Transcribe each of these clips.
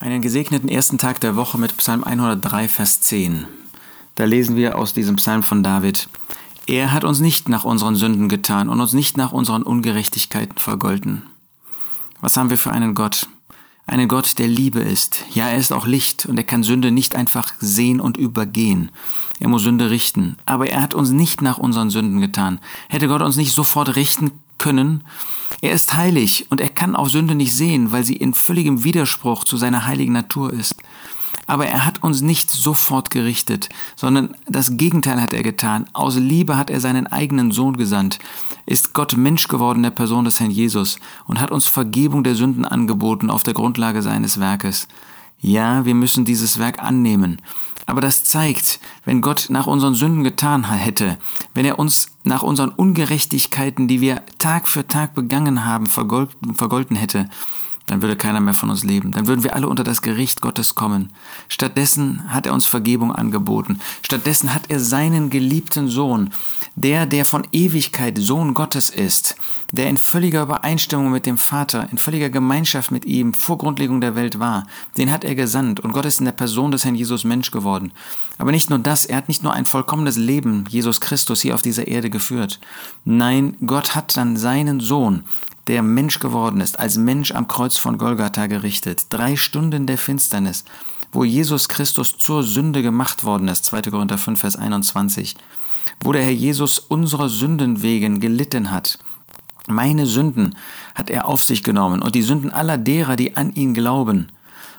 Einen gesegneten ersten Tag der Woche mit Psalm 103, Vers 10. Da lesen wir aus diesem Psalm von David. Er hat uns nicht nach unseren Sünden getan und uns nicht nach unseren Ungerechtigkeiten vergolten. Was haben wir für einen Gott? Einen Gott, der Liebe ist. Ja, er ist auch Licht und er kann Sünde nicht einfach sehen und übergehen. Er muss Sünde richten. Aber er hat uns nicht nach unseren Sünden getan. Hätte Gott uns nicht sofort richten können. Er ist heilig und er kann auch Sünde nicht sehen, weil sie in völligem Widerspruch zu seiner heiligen Natur ist. Aber er hat uns nicht sofort gerichtet, sondern das Gegenteil hat er getan. Aus Liebe hat er seinen eigenen Sohn gesandt, ist Gott Mensch geworden, der Person des Herrn Jesus, und hat uns Vergebung der Sünden angeboten auf der Grundlage seines Werkes. Ja, wir müssen dieses Werk annehmen. Aber das zeigt, wenn Gott nach unseren Sünden getan hätte, wenn er uns nach unseren Ungerechtigkeiten, die wir Tag für Tag begangen haben, vergolten, vergolten hätte, dann würde keiner mehr von uns leben. Dann würden wir alle unter das Gericht Gottes kommen. Stattdessen hat er uns Vergebung angeboten. Stattdessen hat er seinen geliebten Sohn, der, der von Ewigkeit Sohn Gottes ist, der in völliger Übereinstimmung mit dem Vater, in völliger Gemeinschaft mit ihm vor Grundlegung der Welt war, den hat er gesandt und Gott ist in der Person des Herrn Jesus Mensch geworden. Aber nicht nur das, er hat nicht nur ein vollkommenes Leben, Jesus Christus, hier auf dieser Erde geführt. Nein, Gott hat dann seinen Sohn, der Mensch geworden ist, als Mensch am Kreuz von Golgatha gerichtet. Drei Stunden der Finsternis, wo Jesus Christus zur Sünde gemacht worden ist. 2. Korinther 5, Vers 21. Wo der Herr Jesus unserer Sünden wegen gelitten hat. Meine Sünden hat er auf sich genommen und die Sünden aller derer, die an ihn glauben.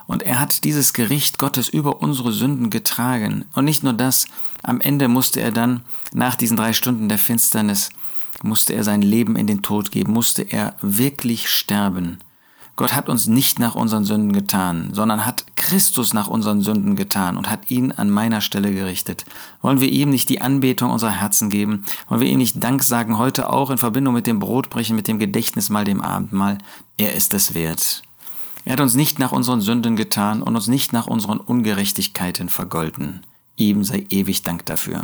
Und er hat dieses Gericht Gottes über unsere Sünden getragen. Und nicht nur das, am Ende musste er dann nach diesen drei Stunden der Finsternis musste er sein Leben in den Tod geben, musste er wirklich sterben. Gott hat uns nicht nach unseren Sünden getan, sondern hat Christus nach unseren Sünden getan und hat ihn an meiner Stelle gerichtet. Wollen wir ihm nicht die Anbetung unserer Herzen geben? Wollen wir ihm nicht Dank sagen, heute auch in Verbindung mit dem Brotbrechen, mit dem Gedächtnismahl, dem Abendmahl? Er ist es wert. Er hat uns nicht nach unseren Sünden getan und uns nicht nach unseren Ungerechtigkeiten vergolten. Ihm sei ewig Dank dafür.